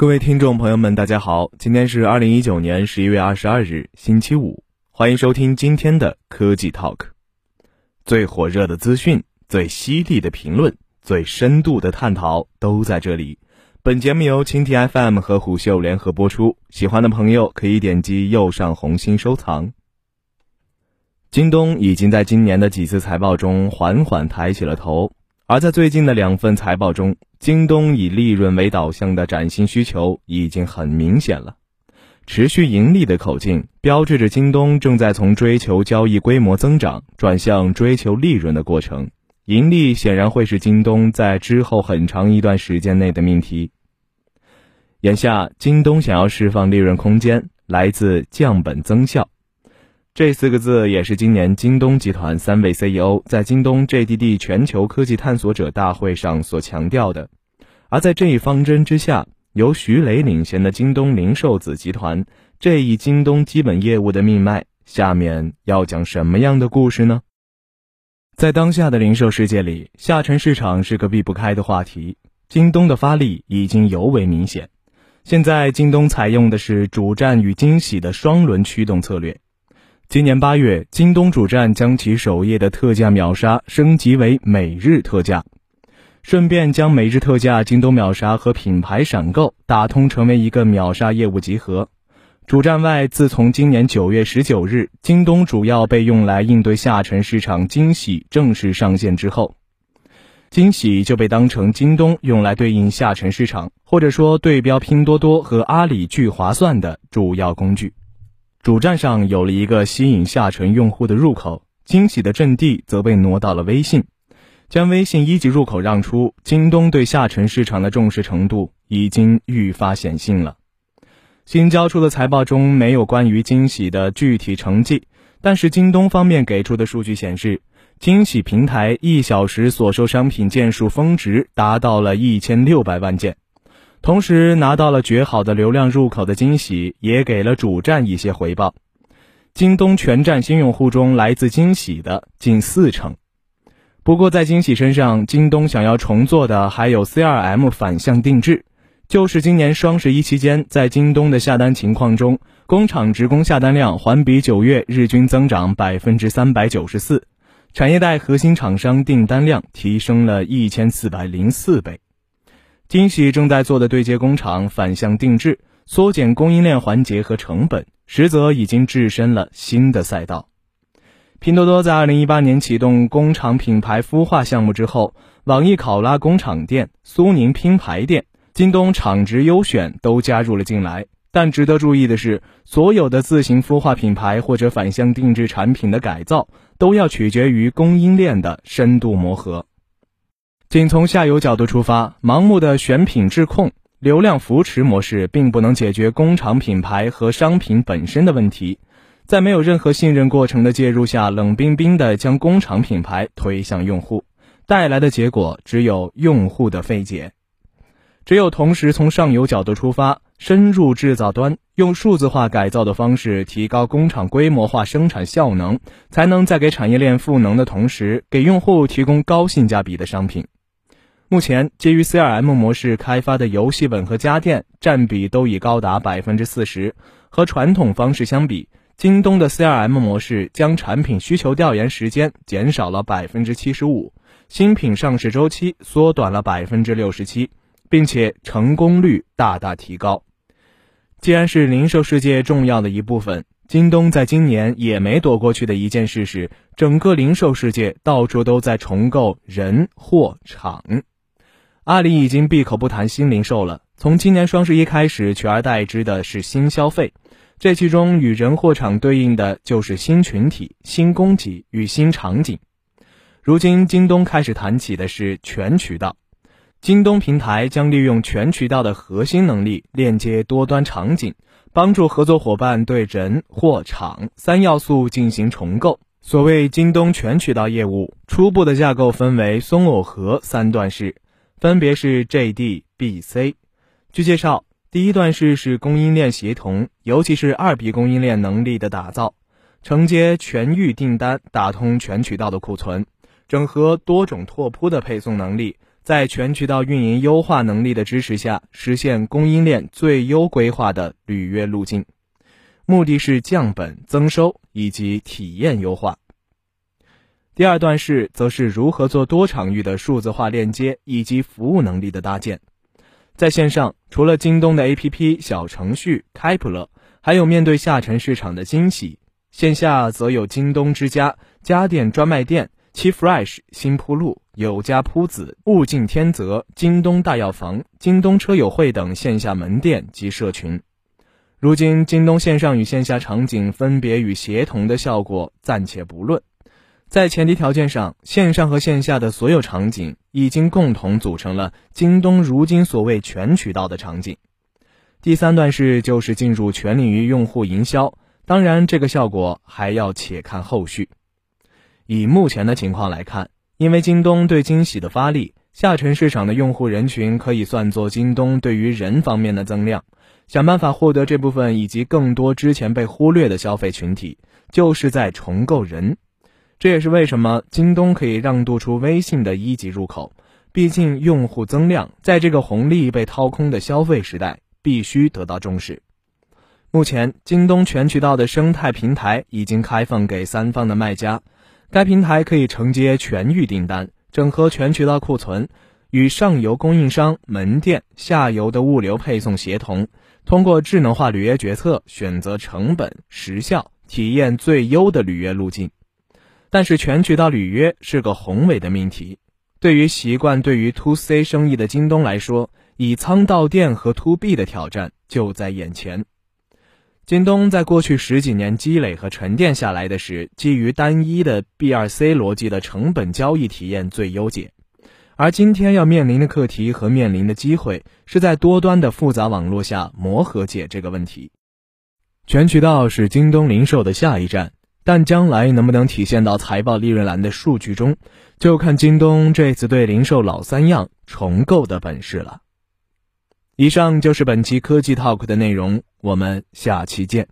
各位听众朋友们，大家好，今天是二零一九年十一月二十二日，星期五，欢迎收听今天的科技 Talk。最火热的资讯、最犀利的评论、最深度的探讨都在这里。本节目由蜻蜓 FM 和虎嗅联合播出，喜欢的朋友可以点击右上红心收藏。京东已经在今年的几次财报中缓缓抬起了头。而在最近的两份财报中，京东以利润为导向的崭新需求已经很明显了。持续盈利的口径标志着京东正在从追求交易规模增长转向追求利润的过程。盈利显然会是京东在之后很长一段时间内的命题。眼下，京东想要释放利润空间，来自降本增效。这四个字也是今年京东集团三位 CEO 在京东 JDD 全球科技探索者大会上所强调的。而在这一方针之下，由徐雷领衔的京东零售子集团这一京东基本业务的命脉，下面要讲什么样的故事呢？在当下的零售世界里，下沉市场是个避不开的话题。京东的发力已经尤为明显。现在，京东采用的是主战与惊喜的双轮驱动策略。今年八月，京东主站将其首页的特价秒杀升级为每日特价，顺便将每日特价、京东秒杀和品牌闪购打通，成为一个秒杀业务集合。主站外，自从今年九月十九日，京东主要被用来应对下沉市场惊喜正式上线之后，惊喜就被当成京东用来对应下沉市场，或者说对标拼多多和阿里聚划算的主要工具。主站上有了一个吸引下沉用户的入口，惊喜的阵地则被挪到了微信，将微信一级入口让出。京东对下沉市场的重视程度已经愈发显性了。新交出的财报中没有关于惊喜的具体成绩，但是京东方面给出的数据显示，惊喜平台一小时所售商品件数峰值达到了一千六百万件。同时拿到了绝好的流量入口的惊喜，也给了主站一些回报。京东全站新用户中，来自惊喜的近四成。不过在惊喜身上，京东想要重做的还有 CRM 反向定制，就是今年双十一期间，在京东的下单情况中，工厂职工下单量环比九月日均增长百分之三百九十四，产业带核心厂商订单量提升了一千四百零四倍。惊喜正在做的对接工厂反向定制，缩减供应链环节和成本，实则已经置身了新的赛道。拼多多在二零一八年启动工厂品牌孵化项目之后，网易考拉工厂店、苏宁拼牌店、京东厂直优选都加入了进来。但值得注意的是，所有的自行孵化品牌或者反向定制产品的改造，都要取决于供应链的深度磨合。仅从下游角度出发，盲目的选品质控、流量扶持模式，并不能解决工厂品牌和商品本身的问题。在没有任何信任过程的介入下，冷冰冰地将工厂品牌推向用户，带来的结果只有用户的费解。只有同时从上游角度出发，深入制造端，用数字化改造的方式提高工厂规模化生产效能，才能在给产业链赋能的同时，给用户提供高性价比的商品。目前，基于 CRM 模式开发的游戏本和家电占比都已高达百分之四十。和传统方式相比，京东的 CRM 模式将产品需求调研时间减少了百分之七十五，新品上市周期缩短了百分之六十七，并且成功率大大提高。既然是零售世界重要的一部分，京东在今年也没躲过去的一件事是，整个零售世界到处都在重构人、货、场。阿里已经闭口不谈新零售了。从今年双十一开始，取而代之的是新消费。这其中与人货场对应的就是新群体、新供给与新场景。如今，京东开始谈起的是全渠道。京东平台将利用全渠道的核心能力，链接多端场景，帮助合作伙伴对人、货、场三要素进行重构。所谓京东全渠道业务，初步的架构分为松耦合三段式。分别是 J D B C。据介绍，第一段式是供应链协同，尤其是二 B 供应链能力的打造，承接全域订单，打通全渠道的库存，整合多种拓扑的配送能力，在全渠道运营优化能力的支持下，实现供应链最优规划的履约路径，目的是降本增收以及体验优化。第二段式则是如何做多场域的数字化链接以及服务能力的搭建。在线上，除了京东的 APP、小程序、开普勒，还有面对下沉市场的惊喜；线下则有京东之家、家电专卖店、七 Fresh、新铺路、有家铺子、物竞天择、京东大药房、京东车友会等线下门店及社群。如今，京东线上与线下场景分别与协同的效果暂且不论。在前提条件上，线上和线下的所有场景已经共同组成了京东如今所谓全渠道的场景。第三段式就是进入全领域用户营销，当然这个效果还要且看后续。以目前的情况来看，因为京东对惊喜的发力，下沉市场的用户人群可以算作京东对于人方面的增量，想办法获得这部分以及更多之前被忽略的消费群体，就是在重构人。这也是为什么京东可以让渡出微信的一级入口。毕竟，用户增量在这个红利被掏空的消费时代必须得到重视。目前，京东全渠道的生态平台已经开放给三方的卖家，该平台可以承接全域订单，整合全渠道库存，与上游供应商、门店、下游的物流配送协同，通过智能化履约决策，选择成本、时效、体验最优的履约路径。但是全渠道履约是个宏伟的命题，对于习惯对于 to C 生意的京东来说，以仓到店和 to B 的挑战就在眼前。京东在过去十几年积累和沉淀下来的是基于单一的 B 二 C 逻辑的成本交易体验最优解，而今天要面临的课题和面临的机会，是在多端的复杂网络下磨合解这个问题。全渠道是京东零售的下一站。但将来能不能体现到财报利润栏的数据中，就看京东这次对零售老三样重构的本事了。以上就是本期科技 Talk 的内容，我们下期见。